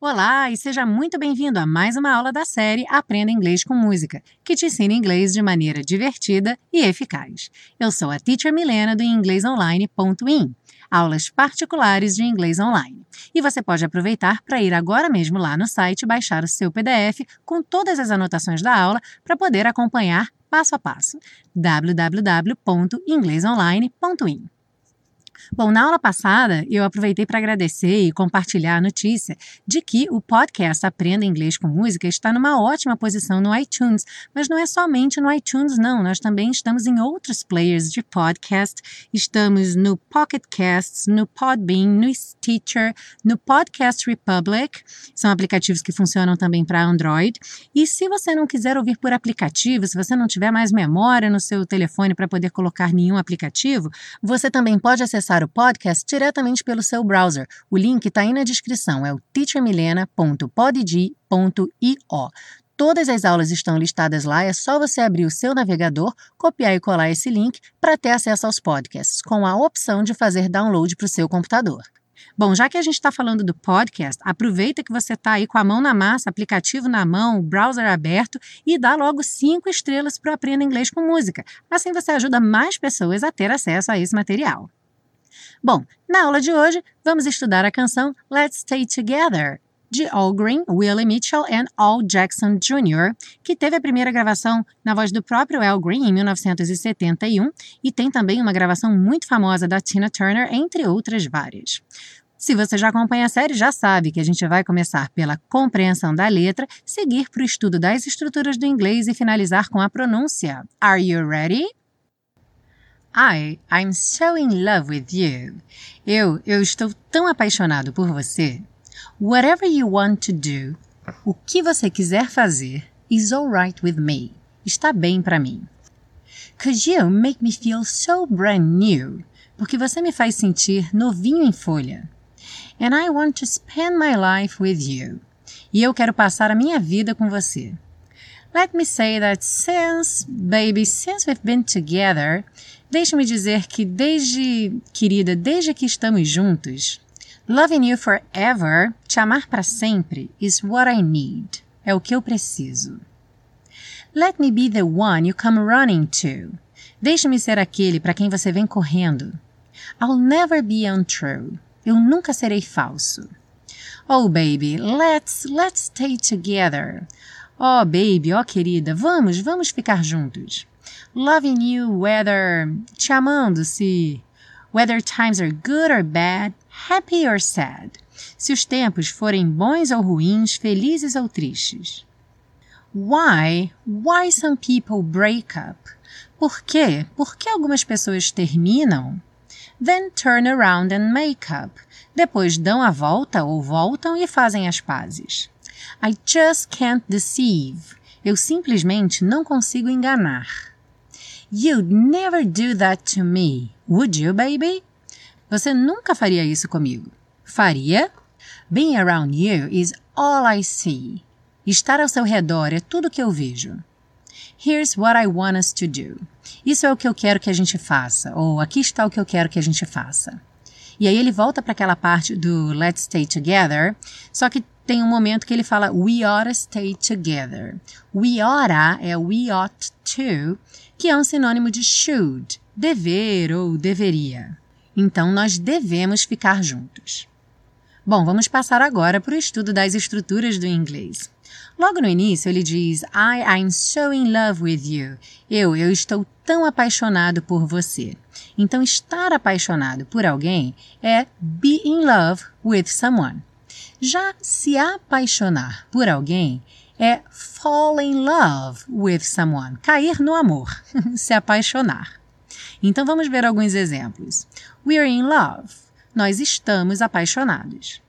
Olá e seja muito bem-vindo a mais uma aula da série Aprenda Inglês com Música, que te ensina inglês de maneira divertida e eficaz. Eu sou a Teacher Milena do inglesonline.in, aulas particulares de inglês online. E você pode aproveitar para ir agora mesmo lá no site baixar o seu PDF com todas as anotações da aula para poder acompanhar passo a passo. www.inglesonline.in Bom, na aula passada eu aproveitei para agradecer e compartilhar a notícia de que o podcast Aprenda Inglês com Música está numa ótima posição no iTunes, mas não é somente no iTunes, não. Nós também estamos em outros players de podcast. Estamos no Pocket Casts, no Podbean, no Stitcher, no Podcast Republic. São aplicativos que funcionam também para Android. E se você não quiser ouvir por aplicativo, se você não tiver mais memória no seu telefone para poder colocar nenhum aplicativo, você também pode acessar acessar o podcast diretamente pelo seu browser. O link está aí na descrição, é o teachermilena.podg.io. Todas as aulas estão listadas lá, é só você abrir o seu navegador, copiar e colar esse link para ter acesso aos podcasts, com a opção de fazer download para o seu computador. Bom, já que a gente está falando do podcast, aproveita que você está aí com a mão na massa, aplicativo na mão, browser aberto e dá logo cinco estrelas para Aprenda Inglês com Música. Assim você ajuda mais pessoas a ter acesso a esse material. Bom, na aula de hoje vamos estudar a canção Let's Stay Together, de Al Green, Willie Mitchell e Al Jackson Jr., que teve a primeira gravação na voz do próprio Al Green em 1971 e tem também uma gravação muito famosa da Tina Turner, entre outras várias. Se você já acompanha a série, já sabe que a gente vai começar pela compreensão da letra, seguir para o estudo das estruturas do inglês e finalizar com a pronúncia. Are you ready? I, I'm so in love with you. Eu, eu estou tão apaixonado por você. Whatever you want to do, o que você quiser fazer, is alright with me. Está bem para mim. Cause you make me feel so brand new. Porque você me faz sentir novinho em folha. And I want to spend my life with you. E eu quero passar a minha vida com você. Let me say that since, baby, since we've been together, Deixe-me dizer que desde, querida, desde que estamos juntos, loving you forever, te amar para sempre, is what I need. É o que eu preciso. Let me be the one you come running to. Deixe-me ser aquele para quem você vem correndo. I'll never be untrue. Eu nunca serei falso. Oh, baby, let's, let's stay together. Oh, baby, oh, querida, vamos, vamos ficar juntos loving you whether te amando se whether times are good or bad, happy or sad. Se os tempos forem bons ou ruins, felizes ou tristes. Why? Why some people break up? Por quê? Por que algumas pessoas terminam? Then turn around and make up. Depois dão a volta ou voltam e fazem as pazes. I just can't deceive. Eu simplesmente não consigo enganar. You'd never do that to me, would you, baby? Você nunca faria isso comigo. Faria? Being around you is all I see. Estar ao seu redor é tudo que eu vejo. Here's what I want us to do. Isso é o que eu quero que a gente faça. Ou aqui está o que eu quero que a gente faça. E aí ele volta para aquela parte do Let's Stay Together, só que tem um momento que ele fala We ought to stay together. We oughta é we ought to, que é um sinônimo de should, dever ou deveria. Então, nós devemos ficar juntos. Bom, vamos passar agora para o estudo das estruturas do inglês. Logo no início, ele diz I I'm so in love with you. Eu, eu estou tão apaixonado por você. Então, estar apaixonado por alguém é be in love with someone. Já se apaixonar por alguém é fall in love with someone, cair no amor, se apaixonar. Então vamos ver alguns exemplos. We're in love. Nós estamos apaixonados.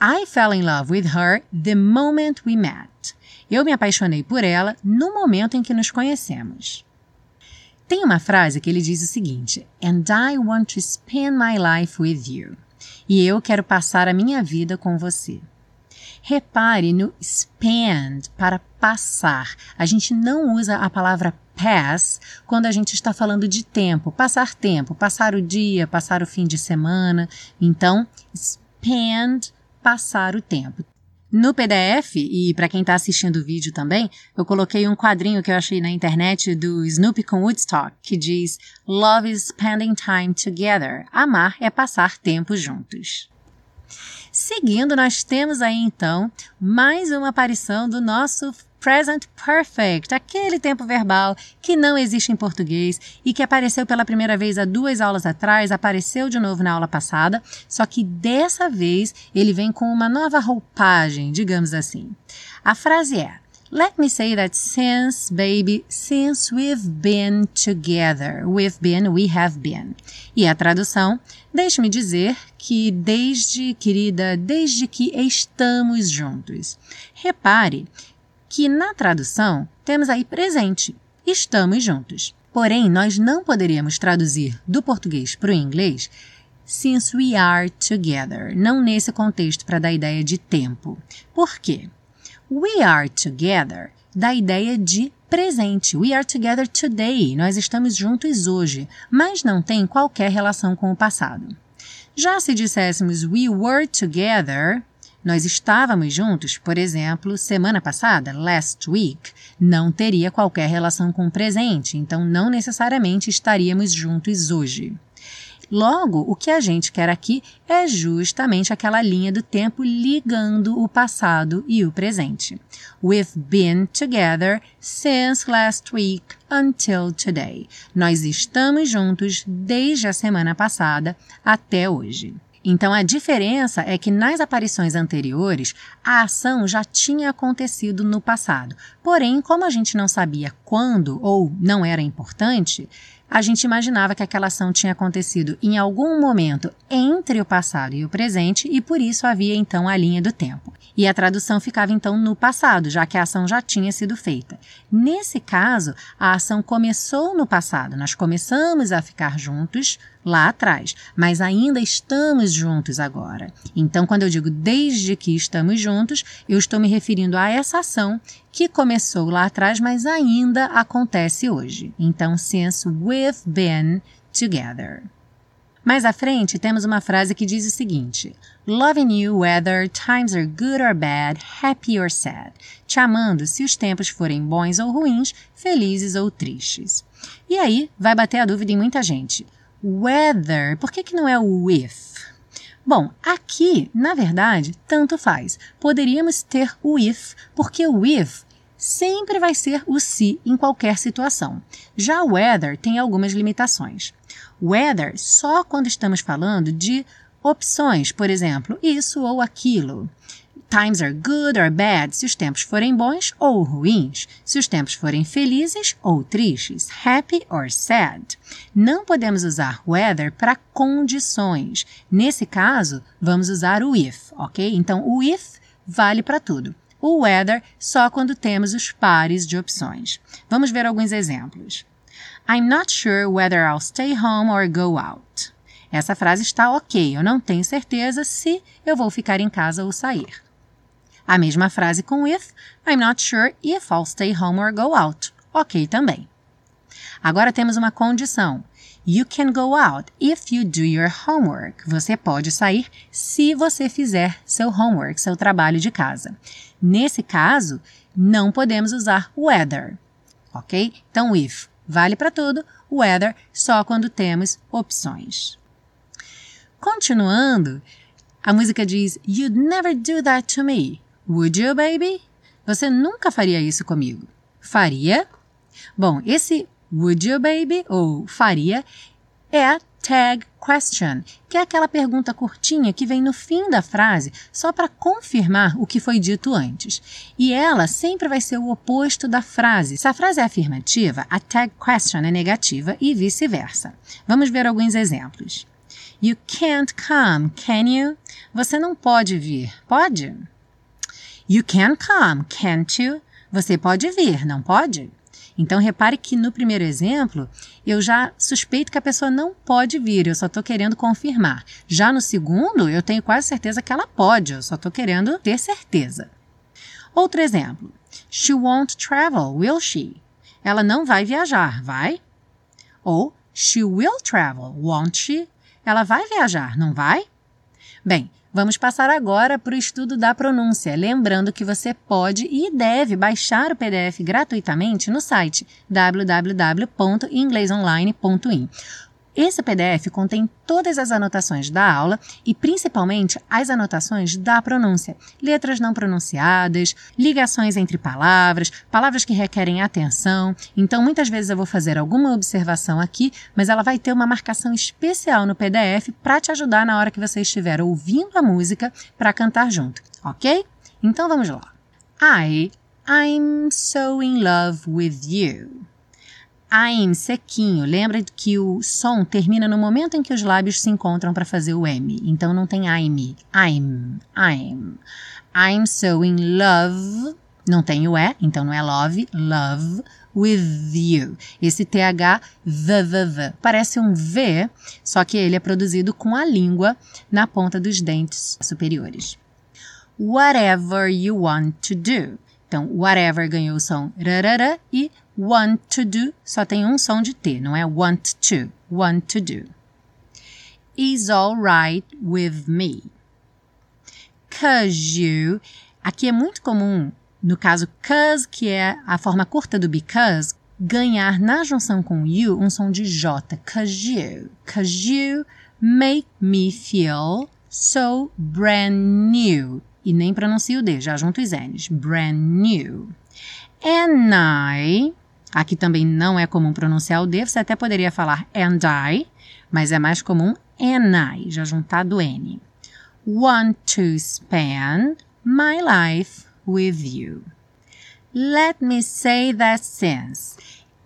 I fell in love with her the moment we met. Eu me apaixonei por ela no momento em que nos conhecemos. Tem uma frase que ele diz o seguinte: And I want to spend my life with you. E eu quero passar a minha vida com você. Repare no spend para passar. A gente não usa a palavra pass quando a gente está falando de tempo, passar tempo, passar o dia, passar o fim de semana. Então, spend, passar o tempo. No PDF, e para quem está assistindo o vídeo também, eu coloquei um quadrinho que eu achei na internet do Snoopy com Woodstock, que diz Love is spending time together. Amar é passar tempo juntos. Seguindo, nós temos aí então mais uma aparição do nosso present perfect, aquele tempo verbal que não existe em português e que apareceu pela primeira vez há duas aulas atrás, apareceu de novo na aula passada, só que dessa vez ele vem com uma nova roupagem, digamos assim. A frase é: Let me say that since, baby, since we've been together, we've been, we have been. E a tradução, deixe-me dizer que desde, querida, desde que estamos juntos. Repare que na tradução temos aí presente, estamos juntos. Porém, nós não poderíamos traduzir do português para o inglês since we are together, não nesse contexto para dar ideia de tempo. Por quê? We are together dá ideia de presente. We are together today. Nós estamos juntos hoje, mas não tem qualquer relação com o passado. Já se disséssemos we were together, nós estávamos juntos, por exemplo, semana passada, last week, não teria qualquer relação com o presente, então não necessariamente estaríamos juntos hoje. Logo, o que a gente quer aqui é justamente aquela linha do tempo ligando o passado e o presente. We've been together since last week until today. Nós estamos juntos desde a semana passada até hoje. Então a diferença é que nas aparições anteriores a ação já tinha acontecido no passado. Porém, como a gente não sabia quando ou não era importante, a gente imaginava que aquela ação tinha acontecido em algum momento entre o passado e o presente e por isso havia então a linha do tempo. E a tradução ficava então no passado, já que a ação já tinha sido feita. Nesse caso, a ação começou no passado, nós começamos a ficar juntos lá atrás, mas ainda estamos juntos agora. Então, quando eu digo desde que estamos juntos, eu estou me referindo a essa ação que começou lá atrás, mas ainda acontece hoje. Então, since we've been together. Mais à frente, temos uma frase que diz o seguinte: Loving you whether times are good or bad, happy or sad. Te amando se os tempos forem bons ou ruins, felizes ou tristes. E aí vai bater a dúvida em muita gente. Whether, por que, que não é o with? Bom, aqui, na verdade, tanto faz. Poderíamos ter o if, porque o if sempre vai ser o se em qualquer situação. Já o whether tem algumas limitações. Whether só quando estamos falando de opções, por exemplo, isso ou aquilo. Times are good or bad se os tempos forem bons ou ruins, se os tempos forem felizes ou tristes, happy or sad. Não podemos usar whether para condições. Nesse caso, vamos usar o if, ok? Então, o if vale para tudo o whether só quando temos os pares de opções. Vamos ver alguns exemplos. I'm not sure whether I'll stay home or go out. Essa frase está ok, eu não tenho certeza se eu vou ficar em casa ou sair. A mesma frase com if, I'm not sure if I'll stay home or go out. Ok também. Agora temos uma condição. You can go out if you do your homework. Você pode sair se você fizer seu homework, seu trabalho de casa. Nesse caso, não podemos usar whether, ok? Então, if vale para tudo, whether só quando temos opções. Continuando, a música diz: You'd never do that to me, would you, baby? Você nunca faria isso comigo. Faria? Bom, esse Would you, baby? Ou faria é a tag question, que é aquela pergunta curtinha que vem no fim da frase só para confirmar o que foi dito antes. E ela sempre vai ser o oposto da frase. Se a frase é afirmativa, a tag question é negativa e vice-versa. Vamos ver alguns exemplos. You can't come, can you? Você não pode vir, pode? You can come, can't you? Você pode vir, não pode? Então repare que no primeiro exemplo eu já suspeito que a pessoa não pode vir, eu só estou querendo confirmar. Já no segundo, eu tenho quase certeza que ela pode, eu só estou querendo ter certeza. Outro exemplo. She won't travel, will she? Ela não vai viajar, vai? Ou She will travel, won't she? Ela vai viajar, não vai? Bem, vamos passar agora para o estudo da pronúncia, lembrando que você pode e deve baixar o PDF gratuitamente no site www.inglesonline.in. Esse PDF contém todas as anotações da aula e principalmente as anotações da pronúncia, letras não pronunciadas, ligações entre palavras, palavras que requerem atenção. Então, muitas vezes eu vou fazer alguma observação aqui, mas ela vai ter uma marcação especial no PDF para te ajudar na hora que você estiver ouvindo a música para cantar junto, ok? Então vamos lá. I, I'm so in love with you. I'm sequinho. Lembra que o som termina no momento em que os lábios se encontram para fazer o M. Então não tem I'm. I'm. I'm. I'm so in love. Não tem o E, então não é love. Love with you. Esse TH, v, v, v. Parece um V, só que ele é produzido com a língua na ponta dos dentes superiores. Whatever you want to do. Então, whatever ganhou o som rarara e want to do só tem um som de T, não é want to, want to do. Is all right with me. Cause you, aqui é muito comum, no caso cause, que é a forma curta do because, ganhar na junção com you um som de J. Cause you, cause you make me feel so brand new. E nem pronuncio o D, já junto os N's. Brand new. And I Aqui também não é comum pronunciar o D, você até poderia falar and I, mas é mais comum and I, já juntado N. Want to spend my life with you. Let me say that since.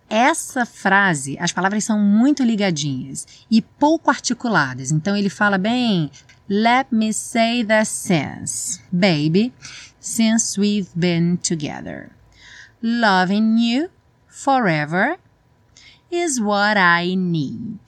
Essa frase, as palavras são muito ligadinhas e pouco articuladas. Então ele fala bem, let me say that since. Baby, since we've been together. Loving you forever is what I need.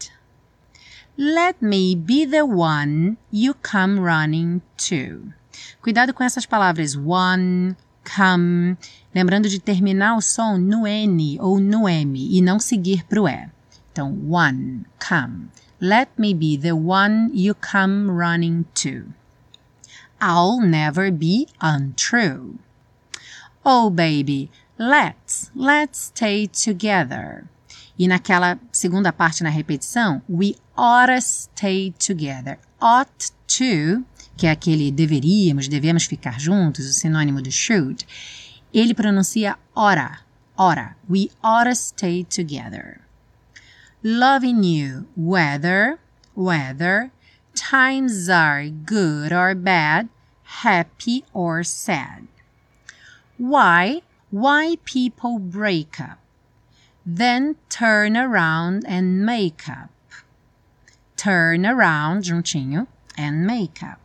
Let me be the one you come running to. Cuidado com essas palavras one, come, lembrando de terminar o som no N ou no M e não seguir para o E. Então, one, come. Let me be the one you come running to. I'll never be untrue. Oh, baby, Let's, let's stay together. E naquela segunda parte na repetição, we oughta stay together. Ought to, que é aquele deveríamos, devemos ficar juntos, o sinônimo do should, ele pronuncia ora, ora. We oughta stay together. Loving you, whether, whether, times are good or bad, happy or sad. Why? why people break up, then turn around and make up. Turn around juntinho and make up.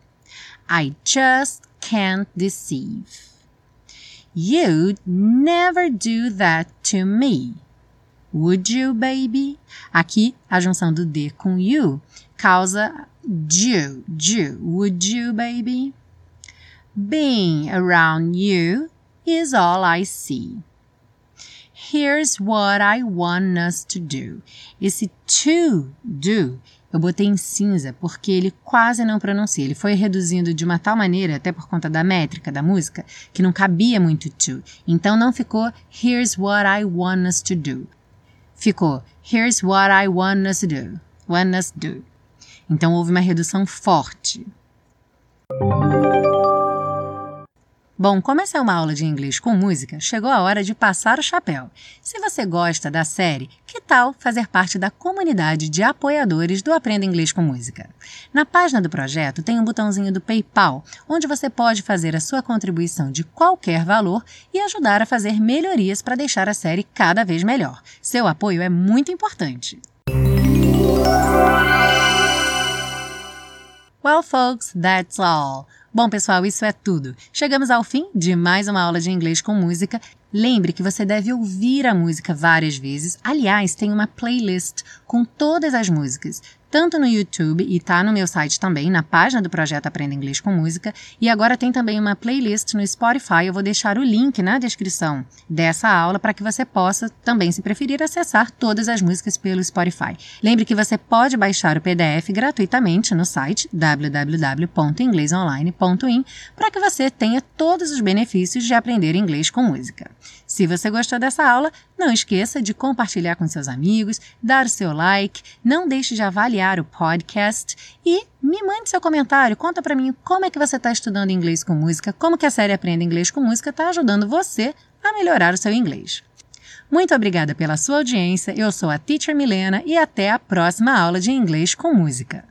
I just can't deceive. You'd never do that to me. Would you, baby? Aqui, a junção do D com you causa do, do. Would you, baby? Being around you is all I see. Here's what I want us to do. Esse to do eu botei em cinza porque ele quase não pronuncia. Ele foi reduzindo de uma tal maneira, até por conta da métrica da música, que não cabia muito to. Então não ficou Here's what I want us to do. Ficou Here's what I want us to do. Want us to do. Então houve uma redução forte. Bom, como essa é uma aula de inglês com música, chegou a hora de passar o chapéu. Se você gosta da série, que tal fazer parte da comunidade de apoiadores do Aprenda Inglês com Música? Na página do projeto tem um botãozinho do PayPal, onde você pode fazer a sua contribuição de qualquer valor e ajudar a fazer melhorias para deixar a série cada vez melhor. Seu apoio é muito importante. Well, folks, that's all. Bom, pessoal, isso é tudo. Chegamos ao fim de mais uma aula de inglês com música. Lembre que você deve ouvir a música várias vezes. Aliás, tem uma playlist com todas as músicas tanto no YouTube e tá no meu site também, na página do projeto Aprenda Inglês com Música. E agora tem também uma playlist no Spotify. Eu vou deixar o link na descrição dessa aula para que você possa também, se preferir, acessar todas as músicas pelo Spotify. Lembre que você pode baixar o PDF gratuitamente no site www.inglesonline.in para que você tenha todos os benefícios de aprender inglês com música. Se você gostou dessa aula, não esqueça de compartilhar com seus amigos, dar o seu like, não deixe de avaliar o podcast e me mande seu comentário. Conta para mim como é que você está estudando inglês com música, como que a série Aprenda Inglês com Música está ajudando você a melhorar o seu inglês. Muito obrigada pela sua audiência. Eu sou a Teacher Milena e até a próxima aula de inglês com música.